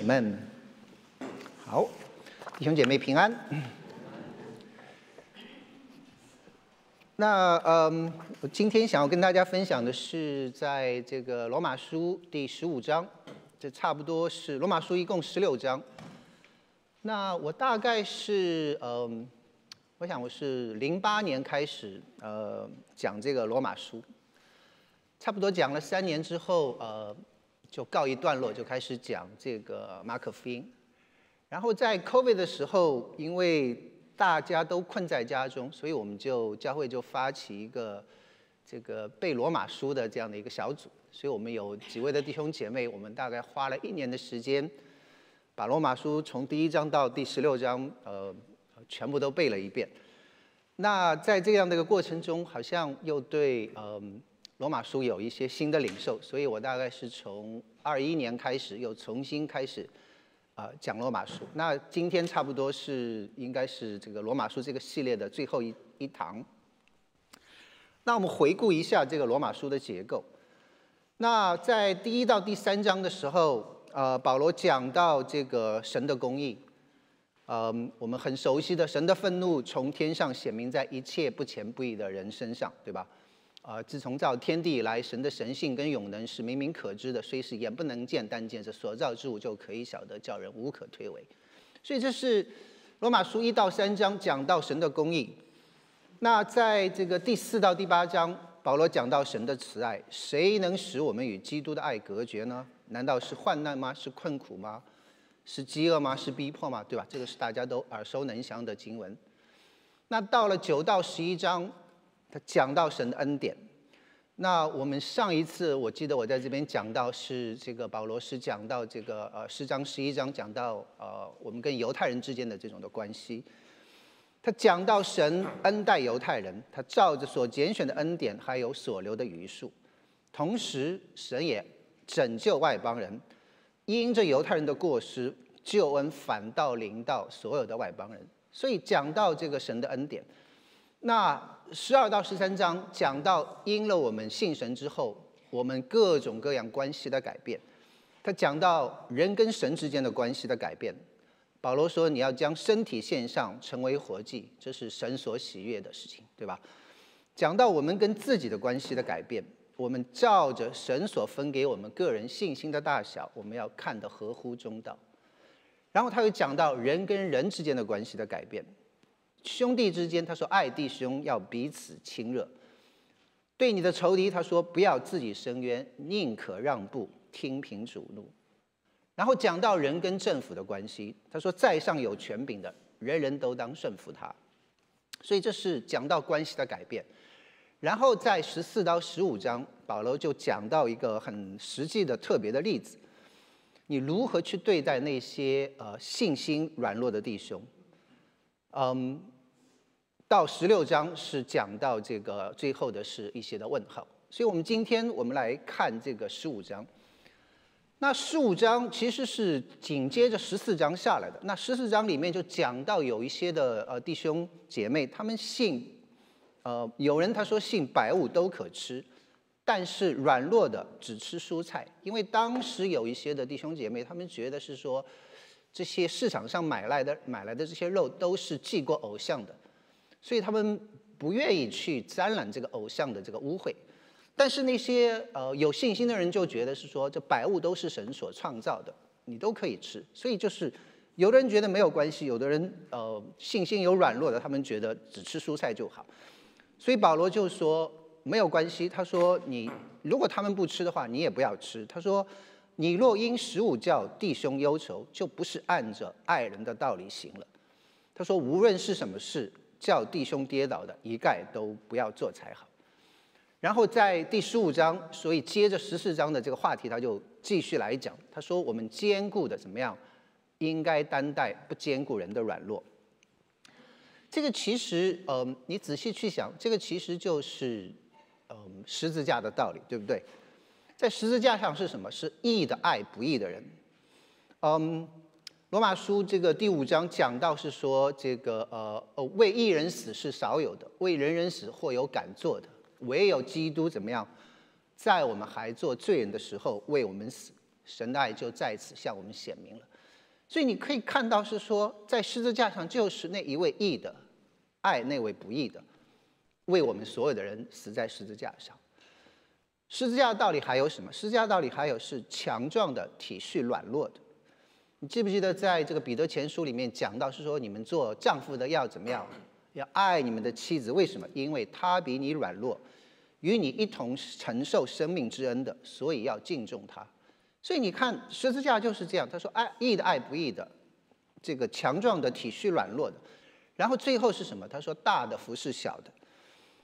你们好，弟兄姐妹平安。那嗯，我今天想要跟大家分享的是，在这个罗马书第十五章，这差不多是罗马书一共十六章。那我大概是嗯，我想我是零八年开始呃讲这个罗马书，差不多讲了三年之后呃。就告一段落，就开始讲这个马可福音。然后在 COVID 的时候，因为大家都困在家中，所以我们就教会就发起一个这个背罗马书的这样的一个小组。所以我们有几位的弟兄姐妹，我们大概花了一年的时间，把罗马书从第一章到第十六章，呃，全部都背了一遍。那在这样的一个过程中，好像又对嗯。罗马书有一些新的领受，所以我大概是从二一年开始又重新开始啊讲罗马书。那今天差不多是应该是这个罗马书这个系列的最后一一堂。那我们回顾一下这个罗马书的结构。那在第一到第三章的时候，呃，保罗讲到这个神的公义，嗯，我们很熟悉的神的愤怒从天上显明在一切不虔不义的人身上，对吧？啊，自从造天地以来，神的神性跟永能是明明可知的，虽是眼不能见，但见这所造之物就可以晓得，叫人无可推诿。所以这是罗马书一到三章讲到神的公义。那在这个第四到第八章，保罗讲到神的慈爱，谁能使我们与基督的爱隔绝呢？难道是患难吗？是困苦吗？是饥饿吗？是逼迫吗？对吧？这个是大家都耳熟能详的经文。那到了九到十一章。他讲到神的恩典，那我们上一次我记得我在这边讲到是这个保罗是讲到这个呃十章十一章讲到呃我们跟犹太人之间的这种的关系，他讲到神恩待犹太人，他照着所拣选的恩典还有所留的余数，同时神也拯救外邦人，因着犹太人的过失，救恩反倒临到所有的外邦人，所以讲到这个神的恩典。那十二到十三章讲到因了我们信神之后，我们各种各样关系的改变。他讲到人跟神之间的关系的改变。保罗说：“你要将身体献上，成为活祭，这是神所喜悦的事情，对吧？”讲到我们跟自己的关系的改变，我们照着神所分给我们个人信心的大小，我们要看得合乎中道。然后他又讲到人跟人之间的关系的改变。兄弟之间，他说爱弟兄要彼此亲热；对你的仇敌，他说不要自己伸冤，宁可让步，听凭主怒。然后讲到人跟政府的关系，他说在上有权柄的，人人都当顺服他。所以这是讲到关系的改变。然后在十四到十五章，保罗就讲到一个很实际的特别的例子：你如何去对待那些呃信心软弱的弟兄？嗯，到十六章是讲到这个最后的是一些的问号，所以我们今天我们来看这个十五章。那十五章其实是紧接着十四章下来的。那十四章里面就讲到有一些的呃弟兄姐妹，他们信，呃有人他说信百物都可吃，但是软弱的只吃蔬菜，因为当时有一些的弟兄姐妹，他们觉得是说。这些市场上买来的买来的这些肉都是祭过偶像的，所以他们不愿意去沾染这个偶像的这个污秽。但是那些呃有信心的人就觉得是说这百物都是神所创造的，你都可以吃。所以就是有的人觉得没有关系，有的人呃信心有软弱的，他们觉得只吃蔬菜就好。所以保罗就说没有关系，他说你如果他们不吃的话，你也不要吃。他说。你若因十五叫弟兄忧愁，就不是按着爱人的道理行了。他说，无论是什么事叫弟兄跌倒的，一概都不要做才好。然后在第十五章，所以接着十四章的这个话题，他就继续来讲。他说，我们坚固的怎么样，应该担待不坚固人的软弱。这个其实，嗯，你仔细去想，这个其实就是，嗯，十字架的道理，对不对？在十字架上是什么？是义的爱不义的人。嗯，罗马书这个第五章讲到是说，这个呃呃，为义人死是少有的，为人人死或有敢做的，唯有基督怎么样，在我们还做罪人的时候为我们死，神的爱就在此向我们显明了。所以你可以看到是说，在十字架上就是那一位义的爱那位不义的，为我们所有的人死在十字架上。十字架的道理还有什么？十字架的道理还有是强壮的体恤软弱的。你记不记得在这个彼得前书里面讲到是说，你们做丈夫的要怎么样？要爱你们的妻子。为什么？因为她比你软弱，与你一同承受生命之恩的，所以要敬重她。所以你看十字架就是这样。他说：爱义的爱不义的，这个强壮的体恤软弱的。然后最后是什么？他说大的服侍小的。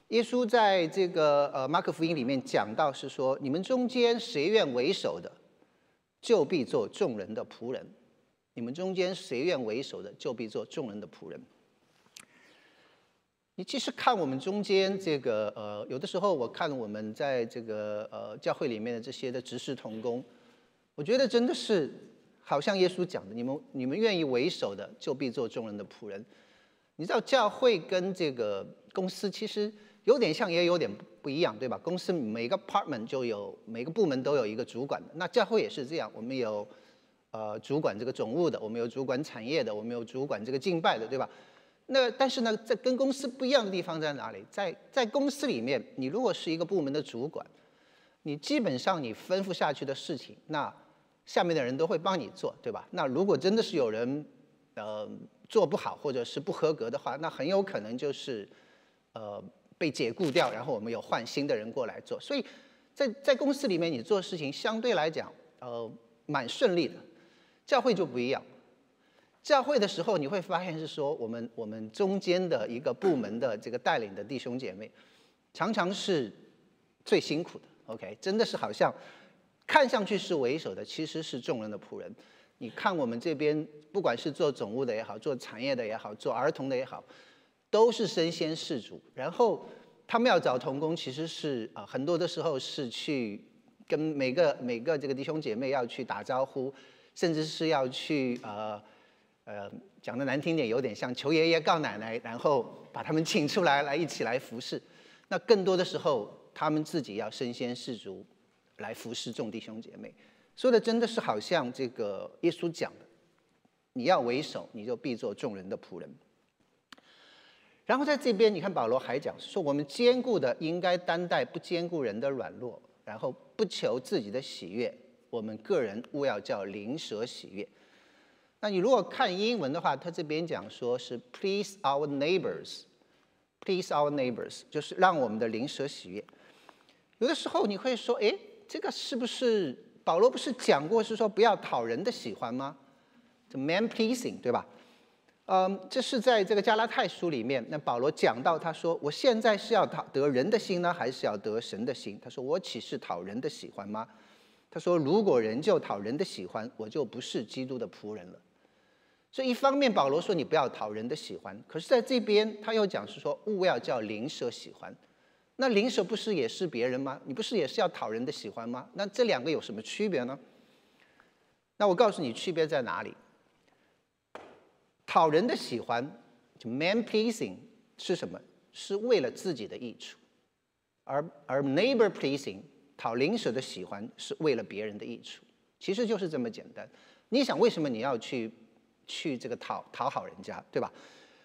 耶稣在这个呃马可福音里面讲到是说，你们中间谁愿为首的，就必做众人的仆人；你们中间谁愿为首的，就必做众人的仆人。你其实看我们中间这个呃，有的时候我看我们在这个呃教会里面的这些的执事同工，我觉得真的是好像耶稣讲的，你们你们愿意为首的，就必做众人的仆人。你知道教会跟这个公司其实。有点像，也有点不一样，对吧？公司每个 partment 就有每个部门都有一个主管，那教会也是这样，我们有呃主管这个总务的，我们有主管产业的，我们有主管这个敬拜的，对吧？那但是呢，在跟公司不一样的地方在哪里？在在公司里面，你如果是一个部门的主管，你基本上你吩咐下去的事情，那下面的人都会帮你做，对吧？那如果真的是有人呃做不好或者是不合格的话，那很有可能就是呃。被解雇掉，然后我们有换新的人过来做，所以在在公司里面，你做事情相对来讲，呃，蛮顺利的。教会就不一样，教会的时候你会发现是说，我们我们中间的一个部门的这个带领的弟兄姐妹，常常是最辛苦的。OK，真的是好像看上去是为首的，其实是众人的仆人。你看我们这边，不管是做总务的也好，做产业的也好，做儿童的也好。都是身先士卒，然后他们要找童工，其实是啊，很多的时候是去跟每个每个这个弟兄姐妹要去打招呼，甚至是要去呃呃讲的难听点，有点像求爷爷告奶奶，然后把他们请出来来一起来服侍。那更多的时候，他们自己要身先士卒来服侍众弟兄姐妹。说的真的是好像这个耶稣讲的，你要为首，你就必做众人的仆人。然后在这边，你看保罗还讲说，我们坚固的应该担待不坚固人的软弱，然后不求自己的喜悦，我们个人勿要叫灵蛇喜悦。那你如果看英文的话，他这边讲说是 please our neighbors，please our neighbors，就是让我们的灵蛇喜悦。有的时候你会说，哎，这个是不是保罗不是讲过是说不要讨人的喜欢吗？这 man pleasing，对吧？嗯，这是在这个加拉太书里面，那保罗讲到，他说：“我现在是要讨得人的心呢，还是要得神的心？”他说：“我岂是讨人的喜欢吗？”他说：“如果人就讨人的喜欢，我就不是基督的仆人了。”所以一方面保罗说你不要讨人的喜欢，可是在这边他又讲是说勿要叫灵舍喜欢。那灵舍不是也是别人吗？你不是也是要讨人的喜欢吗？那这两个有什么区别呢？那我告诉你区别在哪里。讨人的喜欢，就 man pleasing 是什么？是为了自己的益处，而而 neighbor pleasing 讨邻舍的喜欢是为了别人的益处，其实就是这么简单。你想为什么你要去去这个讨讨好人家，对吧？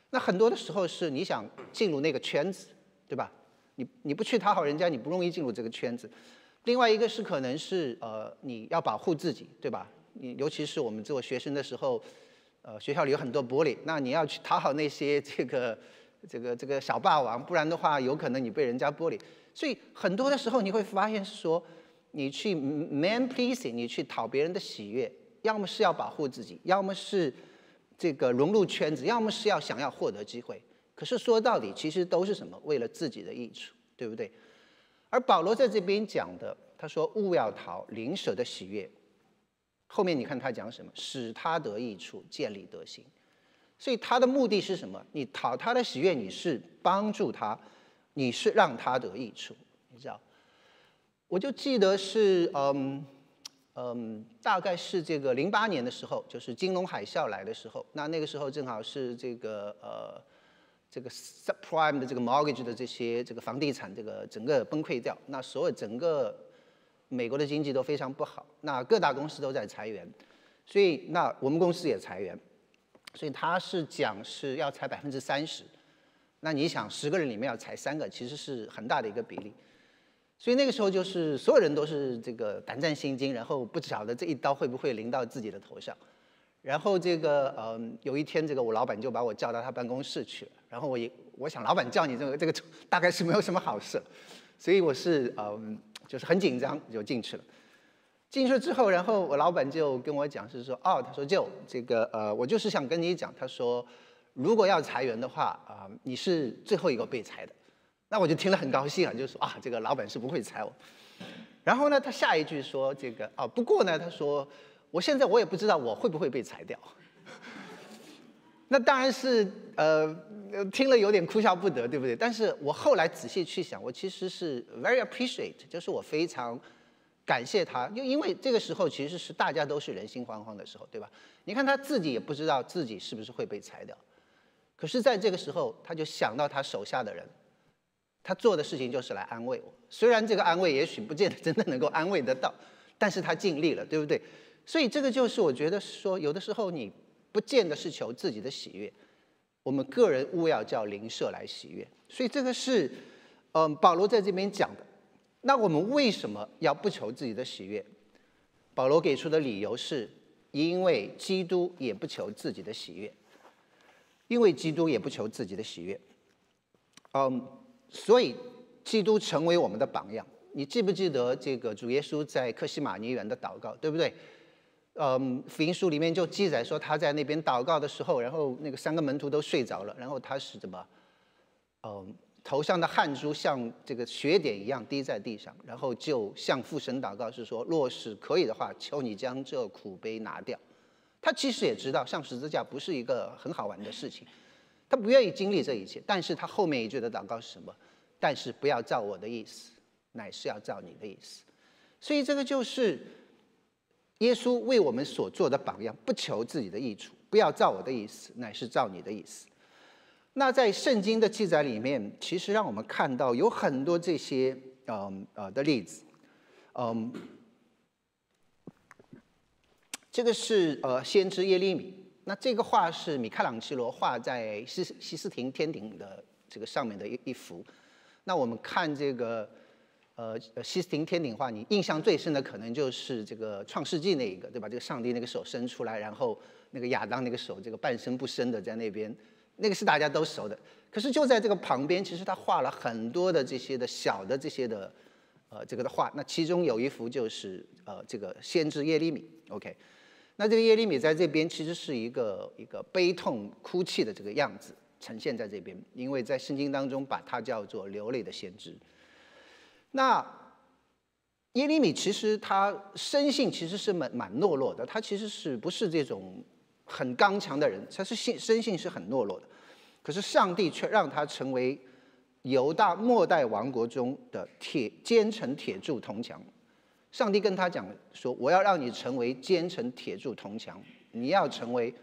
那很多的时候是你想进入那个圈子，对吧？你你不去讨好人家，你不容易进入这个圈子。另外一个是可能是呃你要保护自己，对吧？你尤其是我们做学生的时候。呃，学校里有很多玻璃，那你要去讨好那些这个、这个、这个小霸王，不然的话，有可能你被人家玻璃。所以很多的时候，你会发现说，你去 man pleasing，你去讨别人的喜悦，要么是要保护自己，要么是这个融入圈子，要么是要想要获得机会。可是说到底，其实都是什么？为了自己的益处，对不对？而保罗在这边讲的，他说：“勿要讨邻舍的喜悦。”后面你看他讲什么？使他得益处，建立德行。所以他的目的是什么？你讨他的喜悦，你是帮助他，你是让他得益处。你知道？我就记得是嗯嗯，大概是这个零八年的时候，就是金融海啸来的时候。那那个时候正好是这个呃这个 subprime 的这个 mortgage 的这些这个房地产这个整个崩溃掉。那所有整个美国的经济都非常不好，那各大公司都在裁员，所以那我们公司也裁员，所以他是讲是要裁百分之三十。那你想，十个人里面要裁三个，其实是很大的一个比例。所以那个时候就是所有人都是这个胆战心惊，然后不晓得这一刀会不会临到自己的头上。然后这个嗯，有一天这个我老板就把我叫到他办公室去了。然后我也我想老板叫你这个这个大概是没有什么好事，所以我是嗯就是很紧张就进去了。进去之后，然后我老板就跟我讲是说哦，他说就这个呃我就是想跟你讲，他说如果要裁员的话啊，你是最后一个被裁的。那我就听了很高兴啊，就说啊，这个老板是不会裁我。然后呢，他下一句说这个啊，不过呢，他说我现在我也不知道我会不会被裁掉。那当然是呃听了有点哭笑不得，对不对？但是我后来仔细去想，我其实是 very appreciate，就是我非常感谢他，就因为这个时候其实是大家都是人心惶惶的时候，对吧？你看他自己也不知道自己是不是会被裁掉，可是在这个时候他就想到他手下的人。他做的事情就是来安慰我，虽然这个安慰也许不见得真的能够安慰得到，但是他尽力了，对不对？所以这个就是我觉得说，有的时候你不见得是求自己的喜悦，我们个人务要叫灵舍来喜悦。所以这个是，嗯，保罗在这边讲的。那我们为什么要不求自己的喜悦？保罗给出的理由是，因为基督也不求自己的喜悦，因为基督也不求自己的喜悦，嗯。所以，基督成为我们的榜样。你记不记得这个主耶稣在克西马尼园的祷告，对不对？嗯，福音书里面就记载说他在那边祷告的时候，然后那个三个门徒都睡着了，然后他是怎么？嗯，头上的汗珠像这个血点一样滴在地上，然后就向父神祷告，是说若是可以的话，求你将这苦杯拿掉。他其实也知道上十字架不是一个很好玩的事情。他不愿意经历这一切，但是他后面一句的祷告是什么？但是不要照我的意思，乃是要照你的意思。所以这个就是耶稣为我们所做的榜样，不求自己的益处，不要照我的意思，乃是照你的意思。那在圣经的记载里面，其实让我们看到有很多这些嗯呃的例子，嗯，这个是呃先知耶利米。那这个画是米开朗基罗画在西西斯廷天顶的这个上面的一一幅。那我们看这个呃西斯廷天顶画，你印象最深的可能就是这个创世纪那一个，对吧？这个上帝那个手伸出来，然后那个亚当那个手这个半生不伸的在那边，那个是大家都熟的。可是就在这个旁边，其实他画了很多的这些的小的这些的呃这个的画。那其中有一幅就是呃这个先知耶利米，OK。那这个耶利米在这边其实是一个一个悲痛哭泣的这个样子呈现在这边，因为在圣经当中把它叫做流泪的先知。那耶利米其实他生性其实是蛮蛮懦弱的，他其实是不是这种很刚强的人，他是性生性是很懦弱的。可是上帝却让他成为犹大末代王国中的铁坚城铁柱铜墙。上帝跟他讲说：“我要让你成为坚城铁柱铜墙，你要成为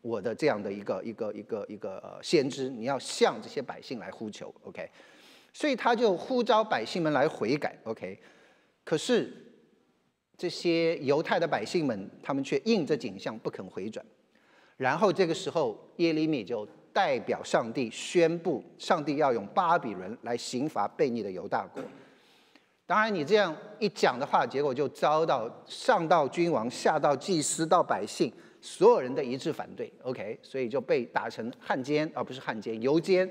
我的这样的一个一个一个一个先知，你要向这些百姓来呼求。”OK，所以他就呼召百姓们来悔改。OK，可是这些犹太的百姓们，他们却应着景象不肯回转。然后这个时候，耶利米就代表上帝宣布：上帝要用巴比伦来刑罚悖逆的犹大国。当然，你这样一讲的话，结果就遭到上到君王，下到祭司，到百姓，所有人的一致反对。OK，所以就被打成汉奸，而不是汉奸，游奸、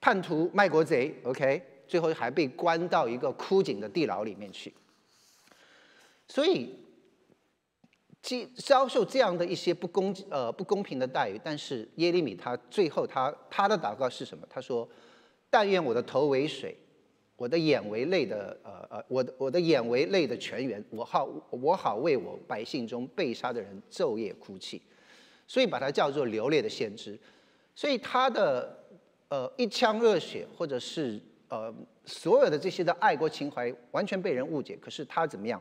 叛徒、卖国贼。OK，最后还被关到一个枯井的地牢里面去。所以，遭遭受这样的一些不公呃不公平的待遇，但是耶利米他最后他他的祷告是什么？他说：“但愿我的头为水。”我的眼为泪的，呃呃，我的我的眼为泪的泉源，我好我好为我百姓中被杀的人昼夜哭泣，所以把它叫做流泪的先知。所以他的呃一腔热血，或者是呃所有的这些的爱国情怀，完全被人误解。可是他怎么样，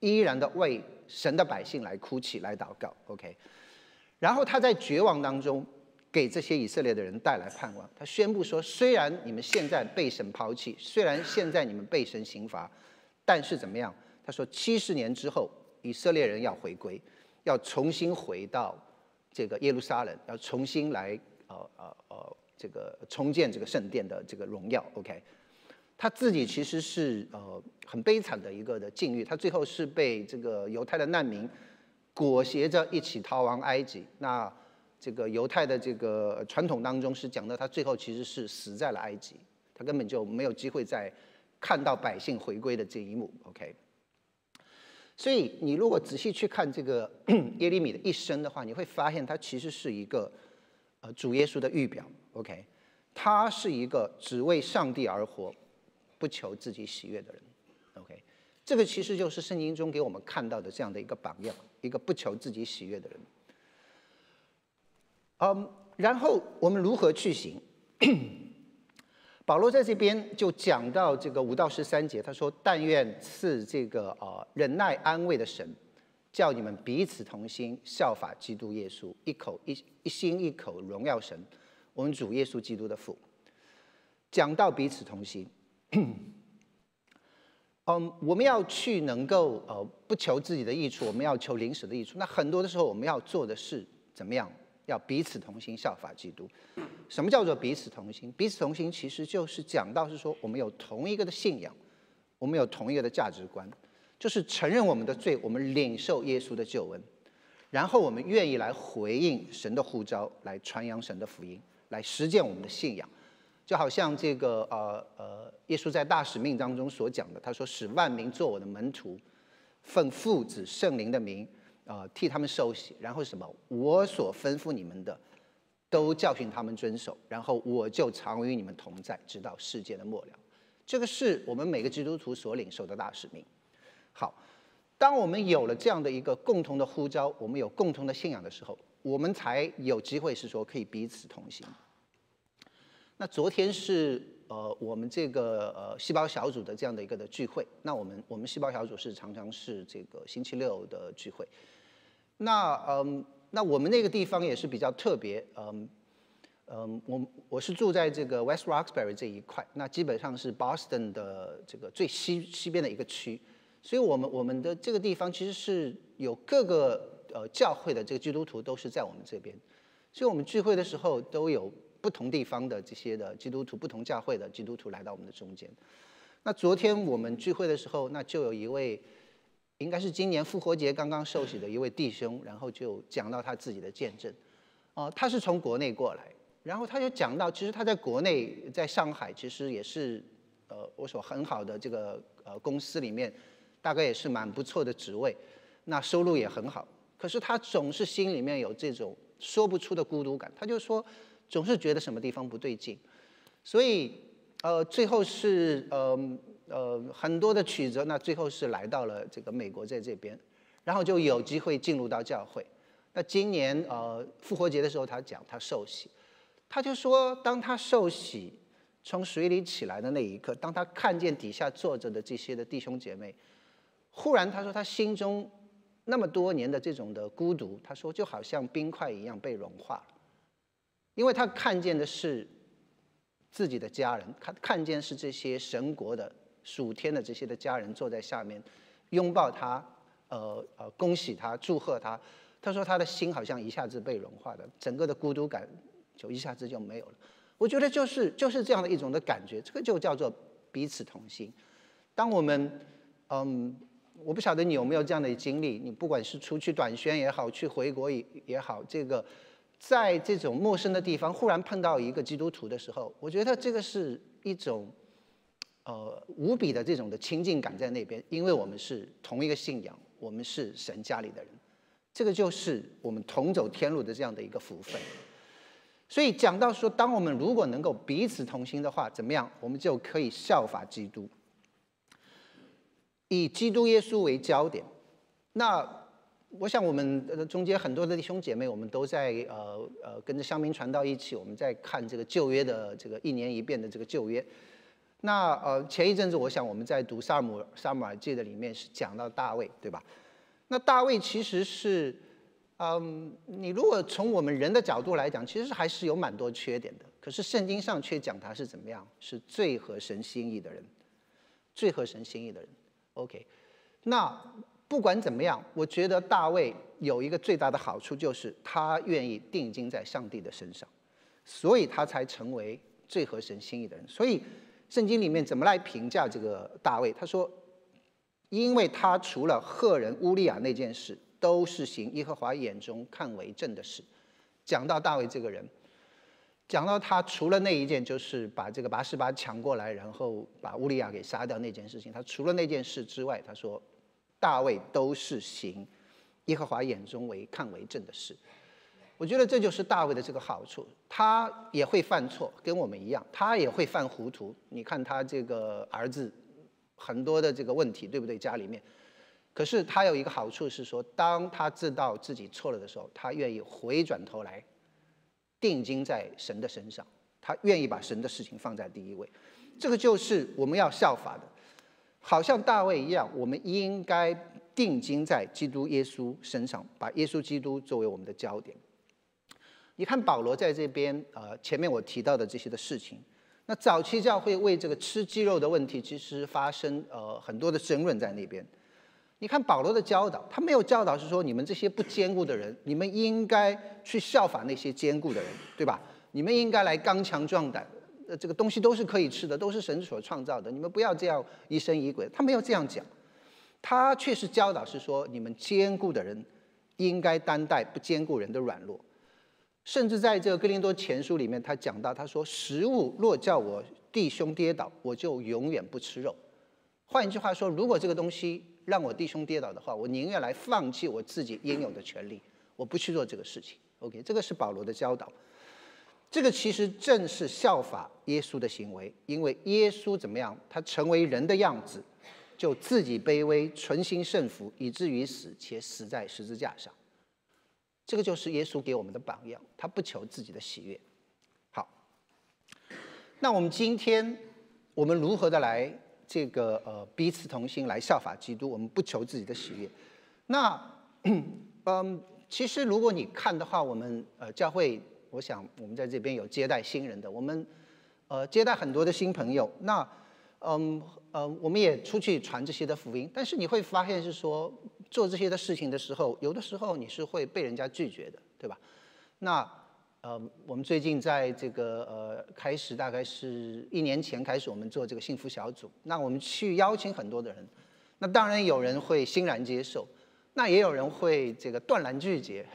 依然的为神的百姓来哭泣来祷告。OK，然后他在绝望当中。给这些以色列的人带来盼望。他宣布说：“虽然你们现在被神抛弃，虽然现在你们被神刑罚，但是怎么样？他说七十年之后，以色列人要回归，要重新回到这个耶路撒冷，要重新来呃呃呃这个重建这个圣殿的这个荣耀。OK，他自己其实是呃很悲惨的一个的境遇，他最后是被这个犹太的难民裹挟着一起逃亡埃及。那这个犹太的这个传统当中是讲的，他最后其实是死在了埃及，他根本就没有机会再看到百姓回归的这一幕。OK，所以你如果仔细去看这个耶利米的一生的话，你会发现他其实是一个呃主耶稣的预表。OK，他是一个只为上帝而活，不求自己喜悦的人。OK，这个其实就是圣经中给我们看到的这样的一个榜样，一个不求自己喜悦的人。嗯，然后我们如何去行？保罗在这边就讲到这个五到十三节，他说：“但愿赐这个呃忍耐安慰的神，叫你们彼此同心，效法基督耶稣，一口一一心一口荣耀神，我们主耶稣基督的父。”讲到彼此同心，嗯，我们要去能够呃不求自己的益处，我们要求临时的益处。那很多的时候，我们要做的是怎么样？要彼此同心，效法基督。什么叫做彼此同心？彼此同心其实就是讲到是说，我们有同一个的信仰，我们有同一个的价值观，就是承认我们的罪，我们领受耶稣的救恩，然后我们愿意来回应神的呼召，来传扬神的福音，来实践我们的信仰。就好像这个呃呃，耶稣在大使命当中所讲的，他说：“使万民做我的门徒，奉父子圣灵的名。”啊，替他们受洗，然后什么？我所吩咐你们的，都教训他们遵守，然后我就常与你们同在，直到世界的末了。这个是我们每个基督徒所领受的大使命。好，当我们有了这样的一个共同的呼召，我们有共同的信仰的时候，我们才有机会是说可以彼此同行。那昨天是呃我们这个呃细胞小组的这样的一个的聚会。那我们我们细胞小组是常常是这个星期六的聚会。那嗯，那我们那个地方也是比较特别，嗯嗯，我我是住在这个 West Roxbury 这一块，那基本上是 Boston 的这个最西西边的一个区，所以我们我们的这个地方其实是有各个呃教会的这个基督徒都是在我们这边，所以我们聚会的时候都有不同地方的这些的基督徒，不同教会的基督徒来到我们的中间。那昨天我们聚会的时候，那就有一位。应该是今年复活节刚刚受洗的一位弟兄，然后就讲到他自己的见证。哦，他是从国内过来，然后他就讲到，其实他在国内，在上海，其实也是呃，我所很好的这个呃公司里面，大概也是蛮不错的职位，那收入也很好。可是他总是心里面有这种说不出的孤独感，他就说总是觉得什么地方不对劲，所以呃，最后是呃。呃，很多的曲折，那最后是来到了这个美国在这边，然后就有机会进入到教会。那今年呃复活节的时候，他讲他受洗，他就说，当他受洗从水里起来的那一刻，当他看见底下坐着的这些的弟兄姐妹，忽然他说他心中那么多年的这种的孤独，他说就好像冰块一样被融化了，因为他看见的是自己的家人，看看见是这些神国的。数天的这些的家人坐在下面，拥抱他，呃呃，恭喜他，祝贺他。他说他的心好像一下子被融化了，整个的孤独感就一下子就没有了。我觉得就是就是这样的一种的感觉，这个就叫做彼此同心。当我们，嗯，我不晓得你有没有这样的经历，你不管是出去短宣也好，去回国也也好，这个在这种陌生的地方忽然碰到一个基督徒的时候，我觉得这个是一种。呃，无比的这种的亲近感在那边，因为我们是同一个信仰，我们是神家里的人，这个就是我们同走天路的这样的一个福分。所以讲到说，当我们如果能够彼此同心的话，怎么样？我们就可以效法基督，以基督耶稣为焦点。那我想，我们中间很多的弟兄姐妹，我们都在呃呃跟着香明传道一起，我们在看这个旧约的这个一年一遍的这个旧约。那呃，前一阵子我想我们在读萨姆萨姆尔记的里面是讲到大卫，对吧？那大卫其实是，嗯，你如果从我们人的角度来讲，其实还是有蛮多缺点的。可是圣经上却讲他是怎么样，是最合神心意的人，最合神心意的人。OK，那不管怎么样，我觉得大卫有一个最大的好处，就是他愿意定睛在上帝的身上，所以他才成为最合神心意的人。所以圣经里面怎么来评价这个大卫？他说，因为他除了赫人乌利亚那件事，都是行耶和华眼中看为正的事。讲到大卫这个人。讲到他除了那一件，就是把这个拔示巴抢过来，然后把乌利亚给杀掉那件事情，他除了那件事之外，他说大卫都是行耶和华眼中为看为正的事。我觉得这就是大卫的这个好处，他也会犯错，跟我们一样，他也会犯糊涂。你看他这个儿子很多的这个问题，对不对？家里面，可是他有一个好处是说，当他知道自己错了的时候，他愿意回转头来。定睛在神的身上，他愿意把神的事情放在第一位，这个就是我们要效法的。好像大卫一样，我们应该定睛在基督耶稣身上，把耶稣基督作为我们的焦点。你看保罗在这边，呃，前面我提到的这些的事情，那早期教会为这个吃鸡肉的问题，其实发生呃很多的争论在那边。你看保罗的教导，他没有教导是说你们这些不坚固的人，你们应该去效法那些坚固的人，对吧？你们应该来刚强壮胆，呃，这个东西都是可以吃的，都是神所创造的，你们不要这样疑神疑鬼。他没有这样讲，他却是教导是说你们坚固的人应该担待不坚固人的软弱，甚至在这个哥林多前书里面，他讲到他说食物若叫我弟兄跌倒，我就永远不吃肉。换一句话说，如果这个东西，让我弟兄跌倒的话，我宁愿来放弃我自己应有的权利，我不去做这个事情。OK，这个是保罗的教导。这个其实正是效法耶稣的行为，因为耶稣怎么样？他成为人的样子，就自己卑微，存心顺服，以至于死，且死在十字架上。这个就是耶稣给我们的榜样。他不求自己的喜悦。好，那我们今天我们如何的来？这个呃，彼此同心来效法基督，我们不求自己的喜悦。那 嗯，其实如果你看的话，我们呃教会，我想我们在这边有接待新人的，我们呃接待很多的新朋友。那嗯呃，我们也出去传这些的福音。但是你会发现是说，做这些的事情的时候，有的时候你是会被人家拒绝的，对吧？那呃，我们最近在这个呃开始，大概是一年前开始，我们做这个幸福小组。那我们去邀请很多的人，那当然有人会欣然接受，那也有人会这个断然拒绝。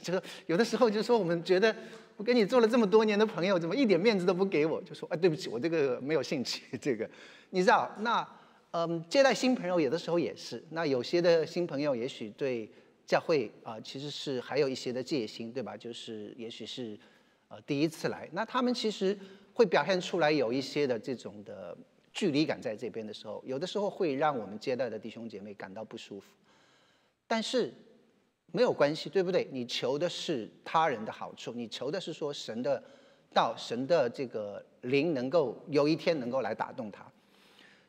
就 有的时候就说，我们觉得我跟你做了这么多年的朋友，怎么一点面子都不给我？就说啊，对不起，我这个没有兴趣。这个你知道，那嗯，接待新朋友有的时候也是。那有些的新朋友也许对。教会啊，其实是还有一些的戒心，对吧？就是也许是呃第一次来，那他们其实会表现出来有一些的这种的距离感在这边的时候，有的时候会让我们接待的弟兄姐妹感到不舒服。但是没有关系，对不对？你求的是他人的好处，你求的是说神的道、神的这个灵能够有一天能够来打动他。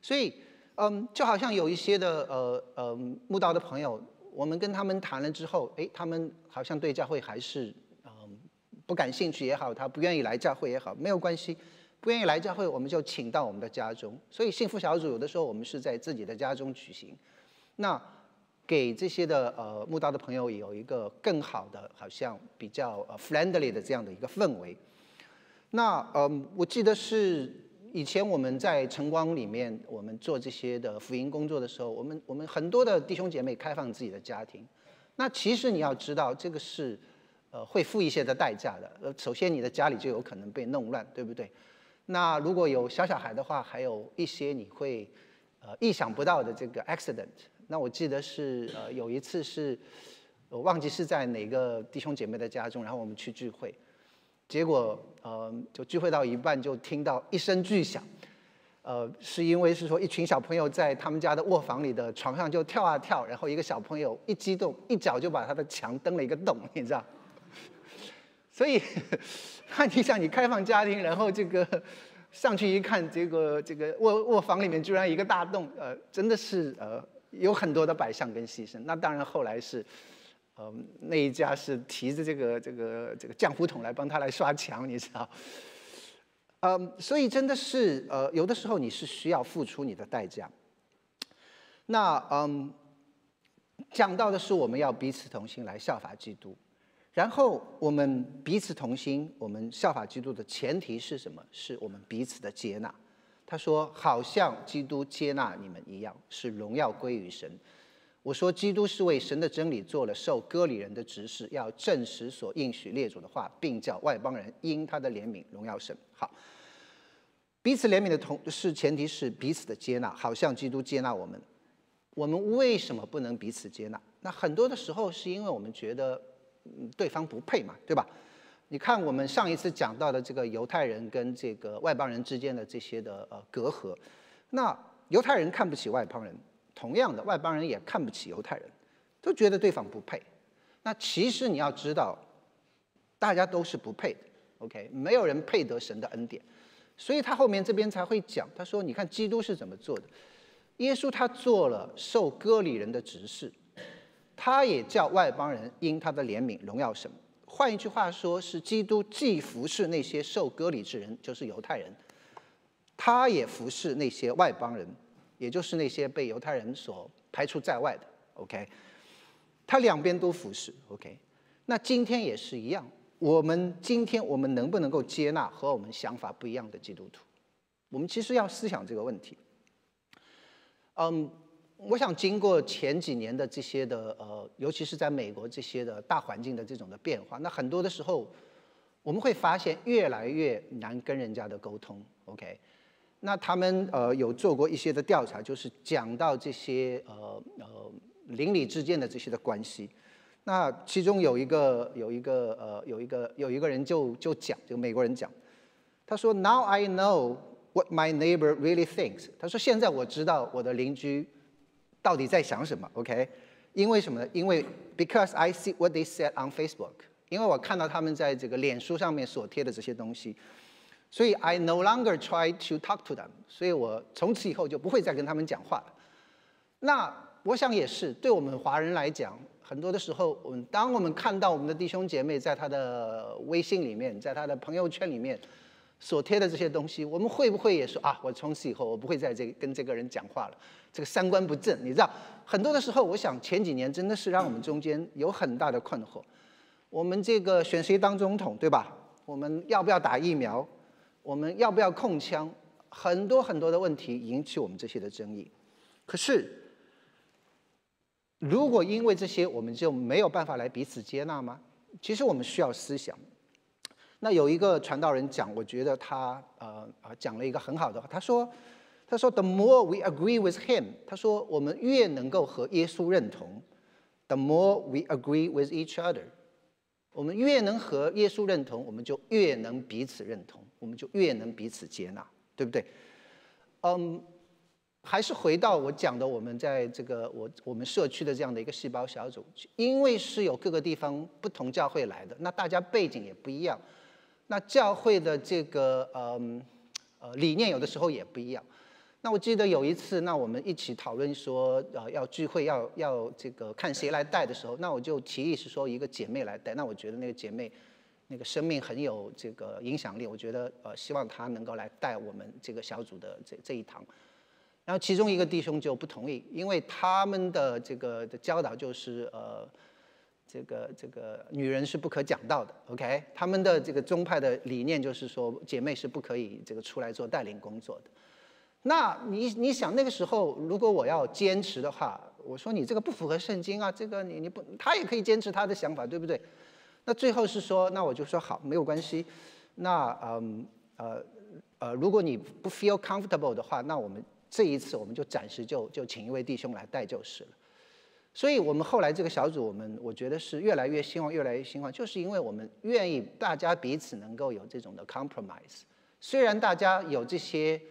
所以，嗯，就好像有一些的呃呃慕道的朋友。我们跟他们谈了之后，哎，他们好像对教会还是嗯不感兴趣也好，他不愿意来教会也好，没有关系，不愿意来教会，我们就请到我们的家中。所以幸福小组有的时候我们是在自己的家中举行，那给这些的呃慕道的朋友有一个更好的，好像比较呃 friendly 的这样的一个氛围。那嗯，我记得是。以前我们在晨光里面，我们做这些的福音工作的时候，我们我们很多的弟兄姐妹开放自己的家庭。那其实你要知道，这个是呃会付一些的代价的。呃，首先你的家里就有可能被弄乱，对不对？那如果有小小孩的话，还有一些你会呃意想不到的这个 accident。那我记得是呃有一次是，我忘记是在哪个弟兄姐妹的家中，然后我们去聚会。结果，呃，就聚会到一半，就听到一声巨响，呃，是因为是说一群小朋友在他们家的卧房里的床上就跳啊跳，然后一个小朋友一激动，一脚就把他的墙蹬了一个洞，你知道？所以，那你想，你开放家庭，然后这个上去一看，结果这个卧卧房里面居然一个大洞，呃，真的是呃有很多的摆向跟牺牲。那当然后来是。嗯，那一家是提着这个这个这个浆糊桶来帮他来刷墙，你知道？嗯，所以真的是呃，有的时候你是需要付出你的代价。那嗯，讲到的是我们要彼此同心来效法基督。然后我们彼此同心，我们效法基督的前提是什么？是我们彼此的接纳。他说：“好像基督接纳你们一样，是荣耀归于神。”我说：“基督是为神的真理做了受割礼人的执事，要证实所应许列祖的话，并叫外邦人因他的怜悯荣耀神。”好，彼此怜悯的同是前提是彼此的接纳，好像基督接纳我们。我们为什么不能彼此接纳？那很多的时候是因为我们觉得。对方不配嘛，对吧？你看我们上一次讲到的这个犹太人跟这个外邦人之间的这些的呃隔阂，那犹太人看不起外邦人，同样的外邦人也看不起犹太人，都觉得对方不配。那其实你要知道，大家都是不配的，OK？没有人配得神的恩典，所以他后面这边才会讲，他说：你看基督是怎么做的？耶稣他做了受割礼人的执事。他也叫外邦人因他的怜悯荣耀神。换一句话说，是基督既服侍那些受割礼之人，就是犹太人，他也服侍那些外邦人，也就是那些被犹太人所排除在外的。OK，他两边都服侍。OK，那今天也是一样。我们今天我们能不能够接纳和我们想法不一样的基督徒？我们其实要思想这个问题。嗯。我想经过前几年的这些的呃，尤其是在美国这些的大环境的这种的变化，那很多的时候我们会发现越来越难跟人家的沟通。OK，那他们呃有做过一些的调查，就是讲到这些呃呃邻里之间的这些的关系。那其中有一个有一个呃有一个有一个人就就讲，就美国人讲，他说：“Now I know what my neighbor really thinks。”他说：“现在我知道我的邻居。”到底在想什么？OK？因为什么呢？因为 because I see what they said on Facebook。因为我看到他们在这个脸书上面所贴的这些东西，所以 I no longer try to talk to them。所以我从此以后就不会再跟他们讲话了。那我想也是，对我们华人来讲，很多的时候，我们当我们看到我们的弟兄姐妹在他的微信里面，在他的朋友圈里面所贴的这些东西，我们会不会也说啊？我从此以后我不会再这跟这个人讲话了。这个三观不正，你知道，很多的时候，我想前几年真的是让我们中间有很大的困惑。我们这个选谁当总统，对吧？我们要不要打疫苗？我们要不要控枪？很多很多的问题引起我们这些的争议。可是，如果因为这些我们就没有办法来彼此接纳吗？其实我们需要思想。那有一个传道人讲，我觉得他呃啊讲了一个很好的话，他说。他说：“The more we agree with him，他说我们越能够和耶稣认同；the more we agree with each other，我们越能和耶稣认同，我们就越能彼此认同，我们就越能彼此接纳，对不对？嗯，还是回到我讲的，我们在这个我我们社区的这样的一个细胞小组，因为是有各个地方不同教会来的，那大家背景也不一样，那教会的这个嗯呃理念有的时候也不一样。”那我记得有一次，那我们一起讨论说，呃，要聚会，要要这个看谁来带的时候，那我就提议是说一个姐妹来带。那我觉得那个姐妹，那个生命很有这个影响力，我觉得呃，希望她能够来带我们这个小组的这这一堂。然后其中一个弟兄就不同意，因为他们的这个的教导就是呃，这个这个女人是不可讲道的，OK？他们的这个宗派的理念就是说，姐妹是不可以这个出来做带领工作的。那你你想那个时候，如果我要坚持的话，我说你这个不符合圣经啊，这个你你不，他也可以坚持他的想法，对不对？那最后是说，那我就说好，没有关系。那嗯呃呃，如果你不 feel comfortable 的话，那我们这一次我们就暂时就就请一位弟兄来带就是了。所以我们后来这个小组，我们我觉得是越来越兴旺，越来越兴旺，就是因为我们愿意大家彼此能够有这种的 compromise，虽然大家有这些。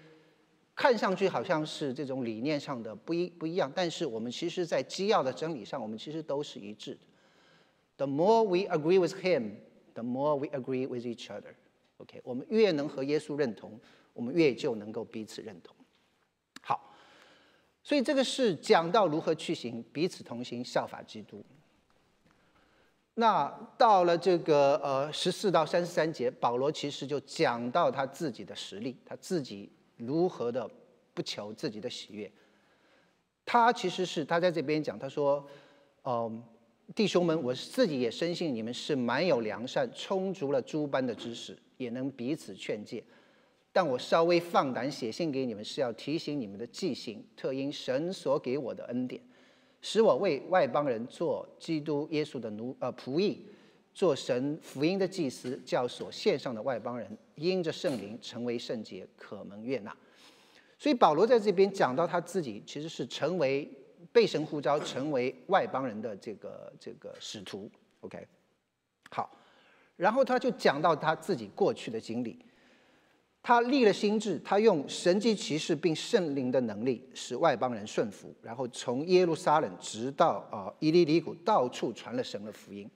看上去好像是这种理念上的不一不一样，但是我们其实，在基要的真理上，我们其实都是一致的。The more we agree with Him, the more we agree with each other. OK，我们越能和耶稣认同，我们越就能够彼此认同。好，所以这个是讲到如何去行彼此同行，效法基督。那到了这个呃十四到三十三节，保罗其实就讲到他自己的实力，他自己。如何的不求自己的喜悦？他其实是他在这边讲，他说：“嗯，弟兄们，我自己也深信你们是满有良善，充足了诸般的知识，也能彼此劝诫。但我稍微放胆写信给你们，是要提醒你们的记性，特因神所给我的恩典，使我为外邦人做基督耶稣的奴呃仆役，做神福音的祭司，叫所献上的外邦人因着圣灵成为圣洁，可蒙悦纳。所以保罗在这边讲到他自己其实是成为被神呼召成为外邦人的这个这个使徒。OK，好，然后他就讲到他自己过去的经历。他立了心志，他用神迹骑士并圣灵的能力使外邦人顺服，然后从耶路撒冷直到啊伊利里谷，到处传了神的福音。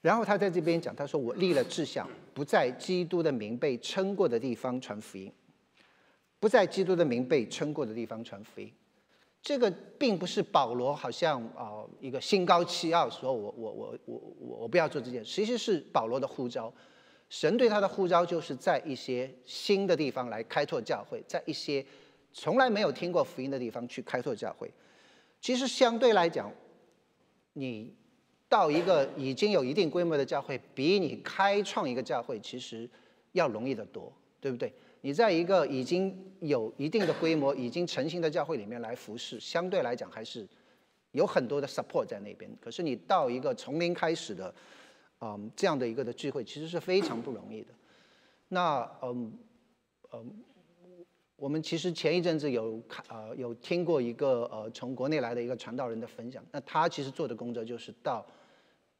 然后他在这边讲，他说：“我立了志向，不在基督的名被称过的地方传福音，不在基督的名被称过的地方传福音。”这个并不是保罗好像啊一个心高气傲，说我我我我我我不要做这件事，其实是保罗的呼召。神对他的呼召，就是在一些新的地方来开拓教会，在一些从来没有听过福音的地方去开拓教会。其实相对来讲，你到一个已经有一定规模的教会，比你开创一个教会其实要容易得多，对不对？你在一个已经有一定的规模、已经成型的教会里面来服侍，相对来讲还是有很多的 support 在那边。可是你到一个从零开始的。嗯，这样的一个的聚会其实是非常不容易的。那嗯嗯，我们其实前一阵子有看呃有听过一个呃从国内来的一个传道人的分享。那他其实做的工作就是到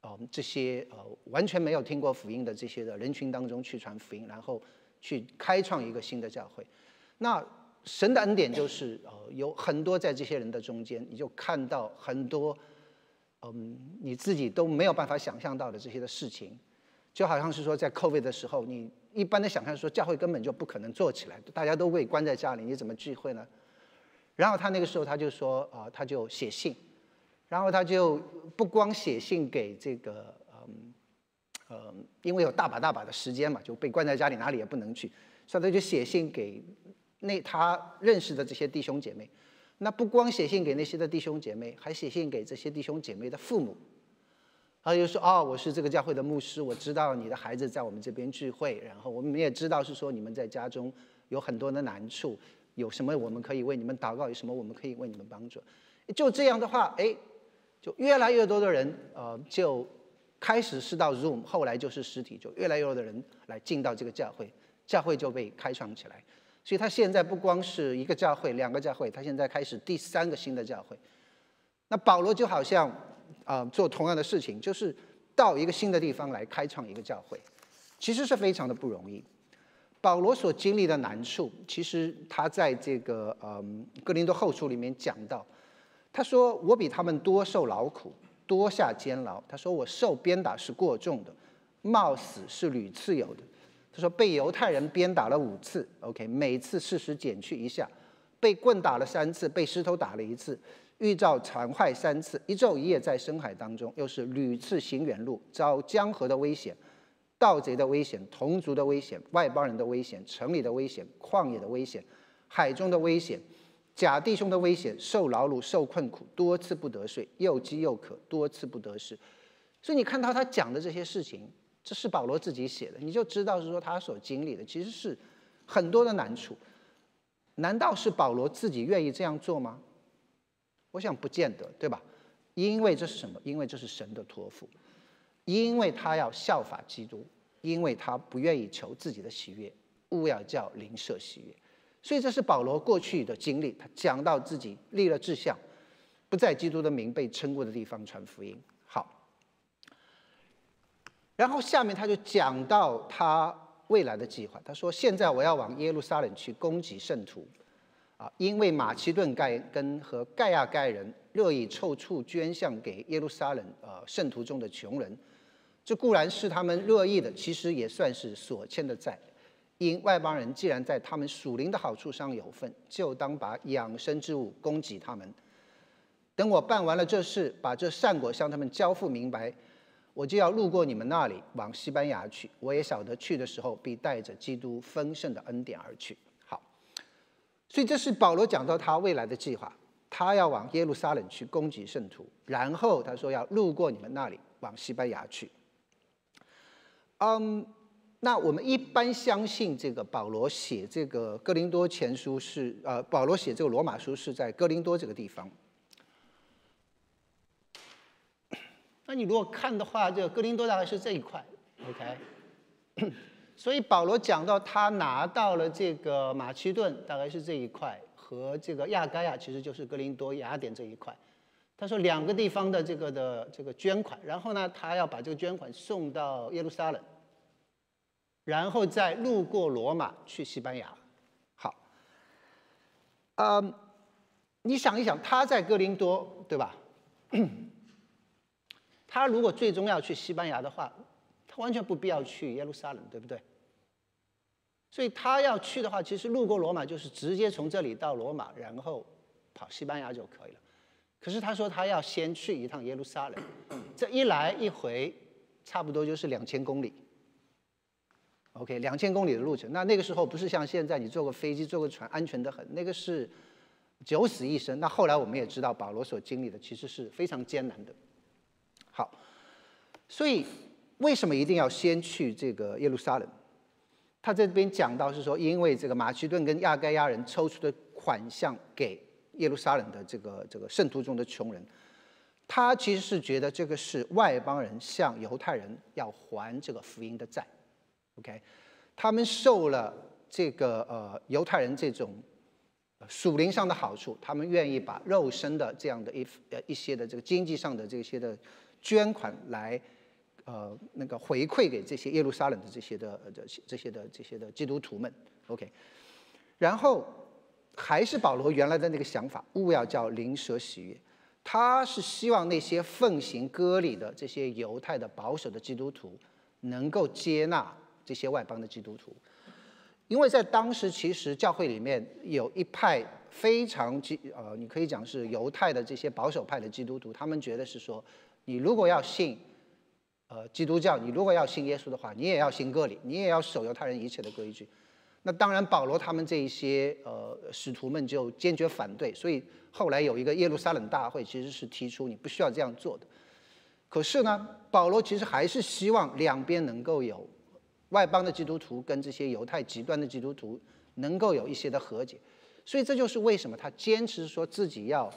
嗯这些呃完全没有听过福音的这些的人群当中去传福音，然后去开创一个新的教会。那神的恩典就是呃有很多在这些人的中间，你就看到很多。嗯，你自己都没有办法想象到的这些的事情，就好像是说在 COVID 的时候，你一般的想象说教会根本就不可能做起来，大家都被关在家里，你怎么聚会呢？然后他那个时候他就说啊，他就写信，然后他就不光写信给这个嗯嗯，因为有大把大把的时间嘛，就被关在家里，哪里也不能去，所以他就写信给那他认识的这些弟兄姐妹。那不光写信给那些的弟兄姐妹，还写信给这些弟兄姐妹的父母。他就说：“哦，我是这个教会的牧师，我知道你的孩子在我们这边聚会，然后我们也知道是说你们在家中有很多的难处，有什么我们可以为你们祷告，有什么我们可以为你们帮助。就这样的话，哎，就越来越多的人，呃，就开始是到 Zoom，后来就是实体，就越来越多的人来进到这个教会，教会就被开创起来。”所以他现在不光是一个教会、两个教会，他现在开始第三个新的教会。那保罗就好像啊做同样的事情，就是到一个新的地方来开创一个教会，其实是非常的不容易。保罗所经历的难处，其实他在这个嗯哥林多后书里面讲到，他说我比他们多受劳苦，多下监牢。他说我受鞭打是过重的，冒死是屡次有的。他说被犹太人鞭打了五次，OK，每次事实减去一下，被棍打了三次，被石头打了一次，遇到残坏三次，一昼一夜在深海当中，又是屡次行远路，遭江河的危险、盗贼的危险、同族的危险、外邦人的危险、城里的危险、旷野的危险、海中的危险、假弟兄的危险，受劳碌、受困苦，多次不得睡，又饥又渴，多次不得食。所以你看到他讲的这些事情。这是保罗自己写的，你就知道是说他所经历的其实是很多的难处。难道是保罗自己愿意这样做吗？我想不见得，对吧？因为这是什么？因为这是神的托付，因为他要效法基督，因为他不愿意求自己的喜悦，勿要叫灵舍喜悦。所以这是保罗过去的经历。他讲到自己立了志向，不在基督的名被称过的地方传福音。好然后下面他就讲到他未来的计划。他说：“现在我要往耶路撒冷去攻击圣徒，啊，因为马其顿盖根和盖亚盖人乐意凑出捐献给耶路撒冷呃圣徒中的穷人，这固然是他们乐意的，其实也算是所欠的债。因外邦人既然在他们属灵的好处上有份，就当把养生之物供给他们。等我办完了这事，把这善果向他们交付明白。”我就要路过你们那里，往西班牙去。我也晓得去的时候必带着基督丰盛的恩典而去。好，所以这是保罗讲到他未来的计划。他要往耶路撒冷去攻击圣徒，然后他说要路过你们那里往西班牙去。嗯，那我们一般相信这个保罗写这个哥林多前书是呃，保罗写这个罗马书是在哥林多这个地方。那你如果看的话，这个哥林多大概是这一块，OK？所以保罗讲到他拿到了这个马其顿，大概是这一块，和这个亚该亚其实就是哥林多雅典这一块。他说两个地方的这个的这个捐款，然后呢，他要把这个捐款送到耶路撒冷，然后再路过罗马去西班牙。好，嗯，你想一想，他在哥林多，对吧？他如果最终要去西班牙的话，他完全不必要去耶路撒冷，对不对？所以他要去的话，其实路过罗马就是直接从这里到罗马，然后跑西班牙就可以了。可是他说他要先去一趟耶路撒冷，这一来一回差不多就是两千公里。OK，两千公里的路程，那那个时候不是像现在你坐个飞机、坐个船安全的很，那个是九死一生。那后来我们也知道，保罗所经历的其实是非常艰难的。好，所以为什么一定要先去这个耶路撒冷？他这边讲到是说，因为这个马其顿跟亚该亚人抽出的款项给耶路撒冷的这个这个圣徒中的穷人，他其实是觉得这个是外邦人向犹太人要还这个福音的债。OK，他们受了这个呃犹太人这种属灵上的好处，他们愿意把肉身的这样的一呃一些的这个经济上的这些的。捐款来，呃，那个回馈给这些耶路撒冷的这些的这这些的这些的基督徒们，OK。然后还是保罗原来的那个想法，勿要叫灵蛇喜悦。他是希望那些奉行割礼的这些犹太的保守的基督徒能够接纳这些外邦的基督徒，因为在当时其实教会里面有一派非常基呃，你可以讲是犹太的这些保守派的基督徒，他们觉得是说。你如果要信，呃，基督教，你如果要信耶稣的话，你也要信割礼，你也要守犹太人一切的规矩。那当然，保罗他们这一些呃使徒们就坚决反对，所以后来有一个耶路撒冷大会，其实是提出你不需要这样做的。可是呢，保罗其实还是希望两边能够有外邦的基督徒跟这些犹太极端的基督徒能够有一些的和解，所以这就是为什么他坚持说自己要。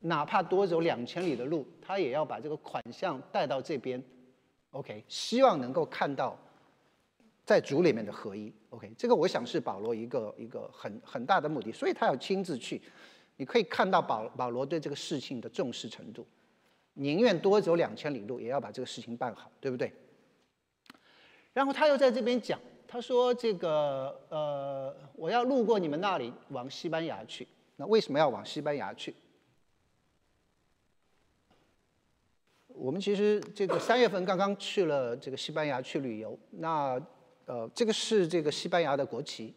哪怕多走两千里的路，他也要把这个款项带到这边，OK，希望能够看到在主里面的合一，OK，这个我想是保罗一个一个很很大的目的，所以他要亲自去。你可以看到保保罗对这个事情的重视程度，宁愿多走两千里路，也要把这个事情办好，对不对？然后他又在这边讲，他说这个呃，我要路过你们那里往西班牙去，那为什么要往西班牙去？我们其实这个三月份刚刚去了这个西班牙去旅游，那呃，这个是这个西班牙的国旗，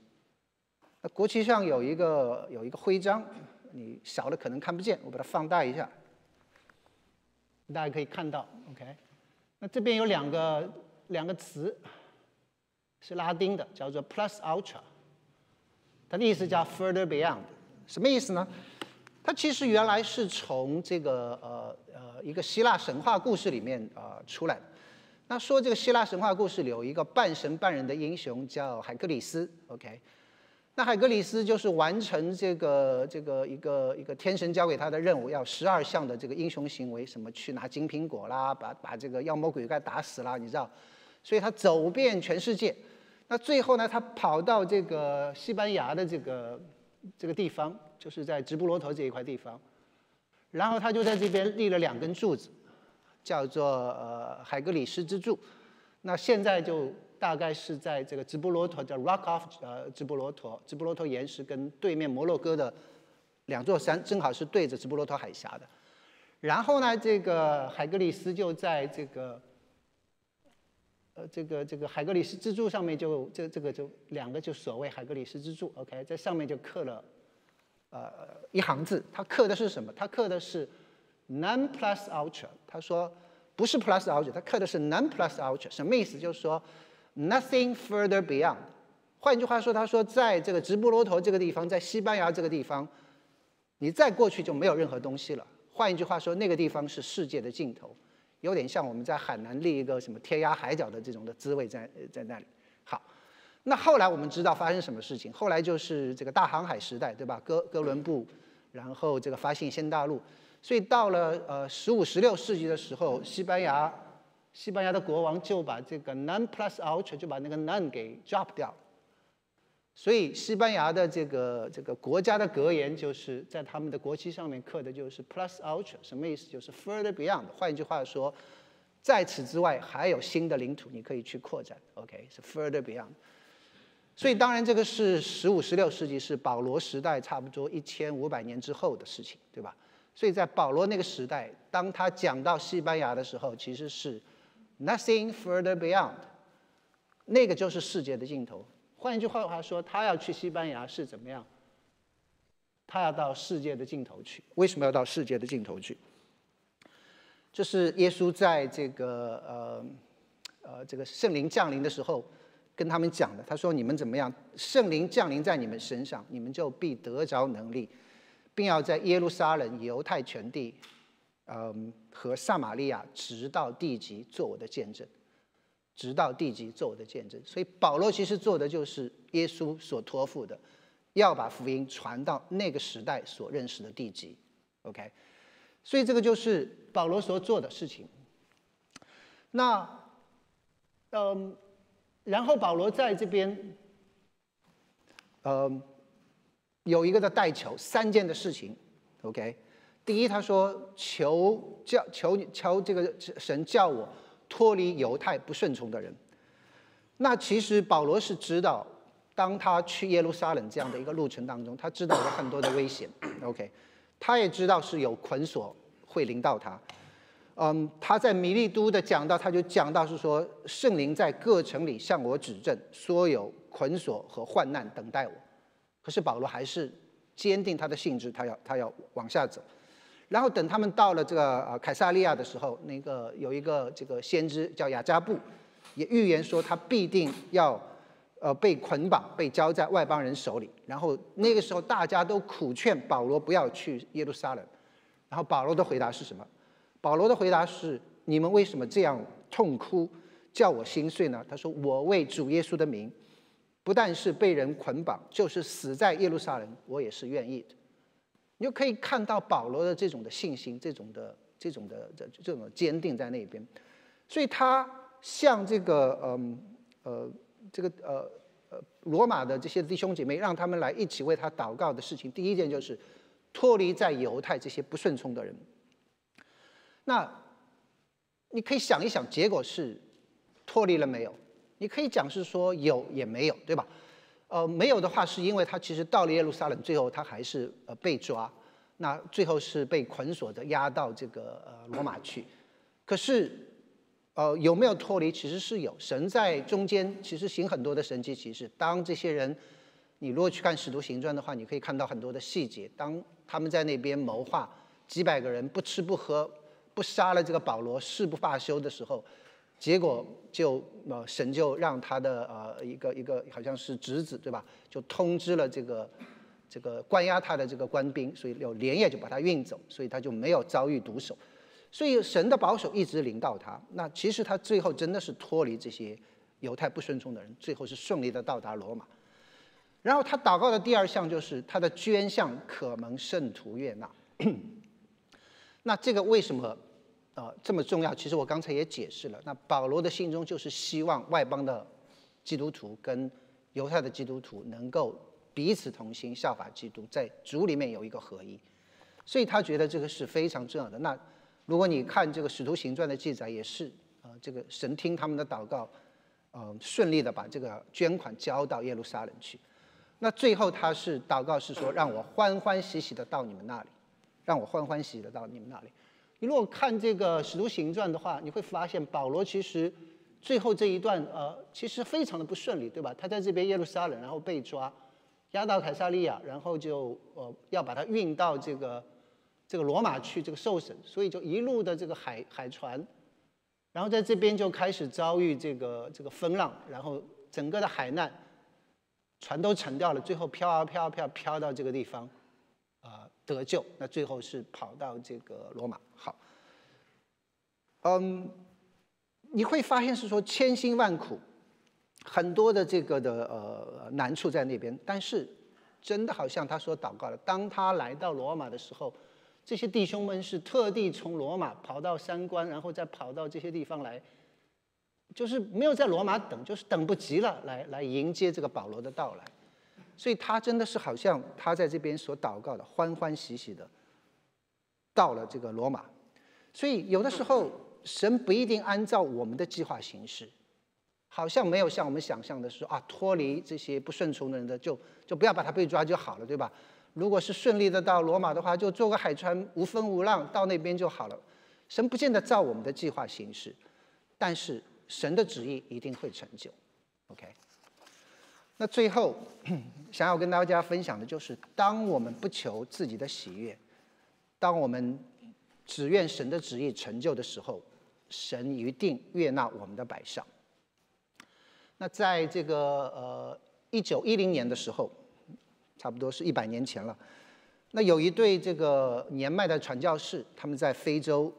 那国旗上有一个有一个徽章，你小的可能看不见，我把它放大一下，大家可以看到，OK，那这边有两个两个词，是拉丁的，叫做 Plus Ultra，它的意思叫 Further Beyond，什么意思呢？它其实原来是从这个呃呃一个希腊神话故事里面啊出来的。那说这个希腊神话故事里有一个半神半人的英雄叫海格力斯，OK？那海格力斯就是完成这个这个一个一个天神交给他的任务，要十二项的这个英雄行为，什么去拿金苹果啦，把把这个妖魔鬼怪打死啦，你知道？所以他走遍全世界。那最后呢，他跑到这个西班牙的这个这个地方。就是在直布罗陀这一块地方，然后他就在这边立了两根柱子，叫做呃海格里斯之柱。那现在就大概是在这个直布罗陀叫 Rock of 呃直布罗陀，直布罗陀岩石跟对面摩洛哥的两座山正好是对着直布罗陀海峡的。然后呢，这个海格里斯就在这个呃这个这个海格里斯之柱上面就这这个就两个就所谓海格里斯之柱，OK，在上面就刻了。呃，一行字，他刻的是什么？他刻的是 non plus ultra。他说不是 plus ultra，他刻的是 non plus ultra。什么意思？就是说 nothing further beyond。换句话说，他说在这个直布罗陀这个地方，在西班牙这个地方，你再过去就没有任何东西了。换一句话说，那个地方是世界的尽头，有点像我们在海南立一个什么天涯海角的这种的滋味在在那里。好，那后来我们知道发生什么事情？后来就是这个大航海时代，对吧？哥哥伦布，然后这个发现新大陆，所以到了呃十五、十六世纪的时候，西班牙西班牙的国王就把这个 non plus ultra 就把那个 non 给 drop 掉。所以西班牙的这个这个国家的格言就是在他们的国旗上面刻的就是 plus ultra，什么意思？就是 further beyond。换一句话说，在此之外还有新的领土你可以去扩展。OK，是 further beyond。所以当然这个是十五、十六世纪，是保罗时代差不多一千五百年之后的事情，对吧？所以在保罗那个时代，当他讲到西班牙的时候，其实是 nothing further beyond，那个就是世界的尽头。换一句话话说，他要去西班牙是怎么样？他要到世界的尽头去。为什么要到世界的尽头去？就是耶稣在这个呃呃这个圣灵降临的时候，跟他们讲的。他说：“你们怎么样？圣灵降临在你们身上，你们就必得着能力，并要在耶路撒冷、犹太全地，嗯和撒玛利亚，直到地极，做我的见证。”直到地极做我的见证，所以保罗其实做的就是耶稣所托付的，要把福音传到那个时代所认识的地极。OK，所以这个就是保罗所做的事情。那，嗯，然后保罗在这边，嗯，有一个的代求三件的事情。OK，第一他说求叫求求这个神叫我。脱离犹太不顺从的人，那其实保罗是知道，当他去耶路撒冷这样的一个路程当中，他知道有很多的危险。OK，他也知道是有捆锁会临到他。嗯，他在米利都的讲到，他就讲到是说，圣灵在各城里向我指证，说有捆锁和患难等待我。可是保罗还是坚定他的性质，他要他要往下走。然后等他们到了这个呃凯撒利亚的时候，那个有一个这个先知叫雅加布，也预言说他必定要呃被捆绑，被交在外邦人手里。然后那个时候大家都苦劝保罗不要去耶路撒冷。然后保罗的回答是什么？保罗的回答是：你们为什么这样痛哭，叫我心碎呢？他说：我为主耶稣的名，不但是被人捆绑，就是死在耶路撒冷，我也是愿意的。你就可以看到保罗的这种的信心，这种的这种的这这种坚定在那边，所以他向这个嗯呃这个呃呃罗马的这些弟兄姐妹，让他们来一起为他祷告的事情，第一件就是脱离在犹太这些不顺从的人。那你可以想一想，结果是脱离了没有？你可以讲是说有也没有，对吧？呃，没有的话，是因为他其实到了耶路撒冷，最后他还是呃被抓，那最后是被捆锁着押到这个呃罗马去。可是，呃，有没有脱离？其实是有，神在中间其实行很多的神迹奇事。当这些人，你如果去看使徒行传的话，你可以看到很多的细节。当他们在那边谋划，几百个人不吃不喝，不杀了这个保罗，誓不罢休的时候。结果就呃神就让他的呃一个一个好像是侄子对吧，就通知了这个这个关押他的这个官兵，所以要连夜就把他运走，所以他就没有遭遇毒手。所以神的保守一直领到他。那其实他最后真的是脱离这些犹太不顺从的人，最后是顺利的到达罗马。然后他祷告的第二项就是他的捐项可蒙圣徒悦纳。那这个为什么？呃，这么重要，其实我刚才也解释了。那保罗的信中就是希望外邦的基督徒跟犹太的基督徒能够彼此同心，效法基督，在主里面有一个合一。所以他觉得这个是非常重要的。那如果你看这个使徒行传的记载，也是呃，这个神听他们的祷告，呃，顺利的把这个捐款交到耶路撒冷去。那最后他是祷告是说，让我欢欢喜喜的到你们那里，让我欢欢喜喜的到你们那里。你如果看这个《使徒行传》的话，你会发现保罗其实最后这一段呃，其实非常的不顺利，对吧？他在这边耶路撒冷，然后被抓，押到凯撒利亚，然后就呃要把他运到这个这个罗马去这个受审，所以就一路的这个海海船，然后在这边就开始遭遇这个这个风浪，然后整个的海难，船都沉掉了，最后飘啊飘啊飘，飘到这个地方，得救。那最后是跑到这个罗马。好，嗯，你会发现是说千辛万苦，很多的这个的呃难处在那边，但是真的好像他说祷告了，当他来到罗马的时候。这些弟兄们是特地从罗马跑到三关，然后再跑到这些地方来，就是没有在罗马等，就是等不及了，来来迎接这个保罗的到来。所以他真的是好像他在这边所祷告的，欢欢喜喜的到了这个罗马。所以有的时候神不一定按照我们的计划行事，好像没有像我们想象的说啊，脱离这些不顺从的人的，就就不要把他被抓就好了，对吧？如果是顺利的到罗马的话，就坐个海船无风无浪到那边就好了。神不见得照我们的计划行事，但是神的旨意一定会成就。OK。那最后 想要跟大家分享的就是，当我们不求自己的喜悦，当我们只愿神的旨意成就的时候，神一定悦纳我们的摆上。那在这个呃一九一零年的时候。差不多是一百年前了。那有一对这个年迈的传教士，他们在非洲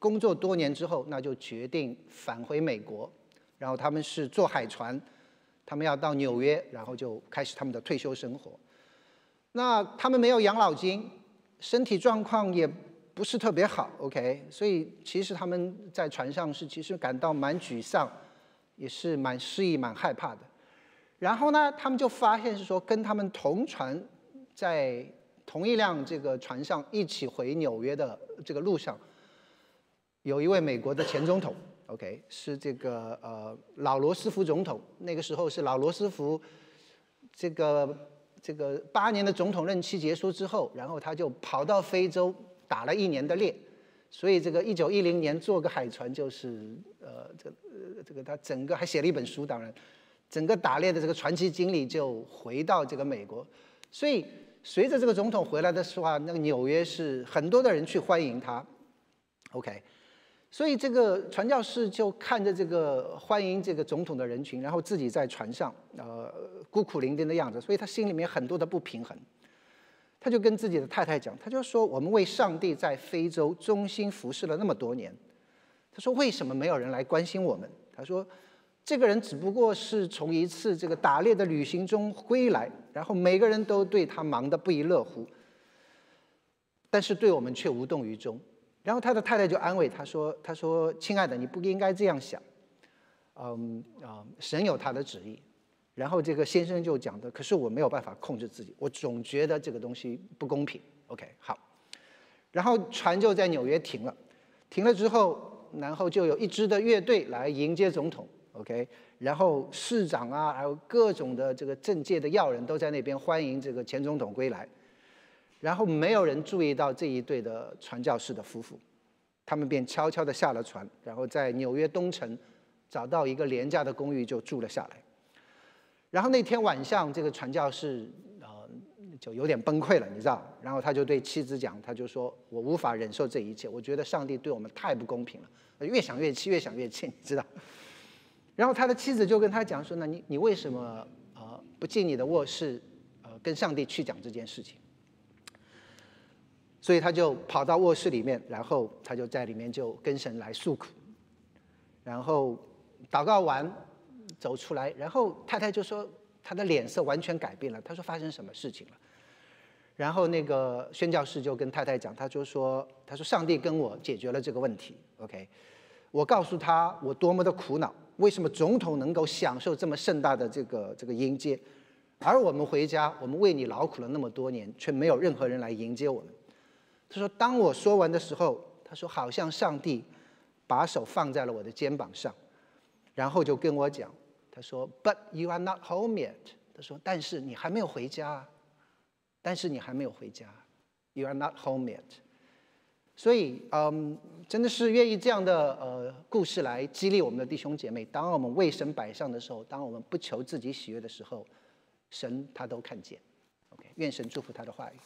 工作多年之后，那就决定返回美国。然后他们是坐海船，他们要到纽约，然后就开始他们的退休生活。那他们没有养老金，身体状况也不是特别好，OK。所以其实他们在船上是其实感到蛮沮丧，也是蛮失意、蛮害怕的。然后呢，他们就发现是说，跟他们同船，在同一辆这个船上一起回纽约的这个路上，有一位美国的前总统，OK，是这个呃老罗斯福总统。那个时候是老罗斯福这个这个八年的总统任期结束之后，然后他就跑到非洲打了一年的猎，所以这个一九一零年坐个海船就是呃这呃这个他整个还写了一本书，当然。整个打猎的这个传奇经历就回到这个美国，所以随着这个总统回来的时候啊，那个纽约是很多的人去欢迎他。OK，所以这个传教士就看着这个欢迎这个总统的人群，然后自己在船上呃孤苦伶仃的样子，所以他心里面很多的不平衡。他就跟自己的太太讲，他就说：“我们为上帝在非洲忠心服侍了那么多年，他说为什么没有人来关心我们？”他说。这个人只不过是从一次这个打猎的旅行中归来，然后每个人都对他忙得不亦乐乎，但是对我们却无动于衷。然后他的太太就安慰他说：“他说，亲爱的，你不应该这样想，嗯啊，神有他的旨意。”然后这个先生就讲的：“可是我没有办法控制自己，我总觉得这个东西不公平。”OK，好，然后船就在纽约停了，停了之后，然后就有一支的乐队来迎接总统。OK，然后市长啊，还有各种的这个政界的要人都在那边欢迎这个前总统归来，然后没有人注意到这一对的传教士的夫妇，他们便悄悄地下了船，然后在纽约东城找到一个廉价的公寓就住了下来。然后那天晚上，这个传教士呃就有点崩溃了，你知道，然后他就对妻子讲，他就说：“我无法忍受这一切，我觉得上帝对我们太不公平了。”越想越气，越想越气，你知道。然后他的妻子就跟他讲说：“那你你为什么呃不进你的卧室，呃跟上帝去讲这件事情？”所以他就跑到卧室里面，然后他就在里面就跟神来诉苦，然后祷告完走出来，然后太太就说他的脸色完全改变了，他说发生什么事情了？然后那个宣教士就跟太太讲，他就说他说上帝跟我解决了这个问题，OK，我告诉他我多么的苦恼。为什么总统能够享受这么盛大的这个这个迎接，而我们回家，我们为你劳苦了那么多年，却没有任何人来迎接我们？他说：“当我说完的时候，他说好像上帝把手放在了我的肩膀上，然后就跟我讲，他说：‘But you are not home yet。’他说：‘但是你还没有回家，但是你还没有回家，You are not home yet。’所以，嗯。”真的是愿意这样的呃故事来激励我们的弟兄姐妹。当我们为神摆上的时候，当我们不求自己喜悦的时候，神他都看见。OK，愿神祝福他的话语。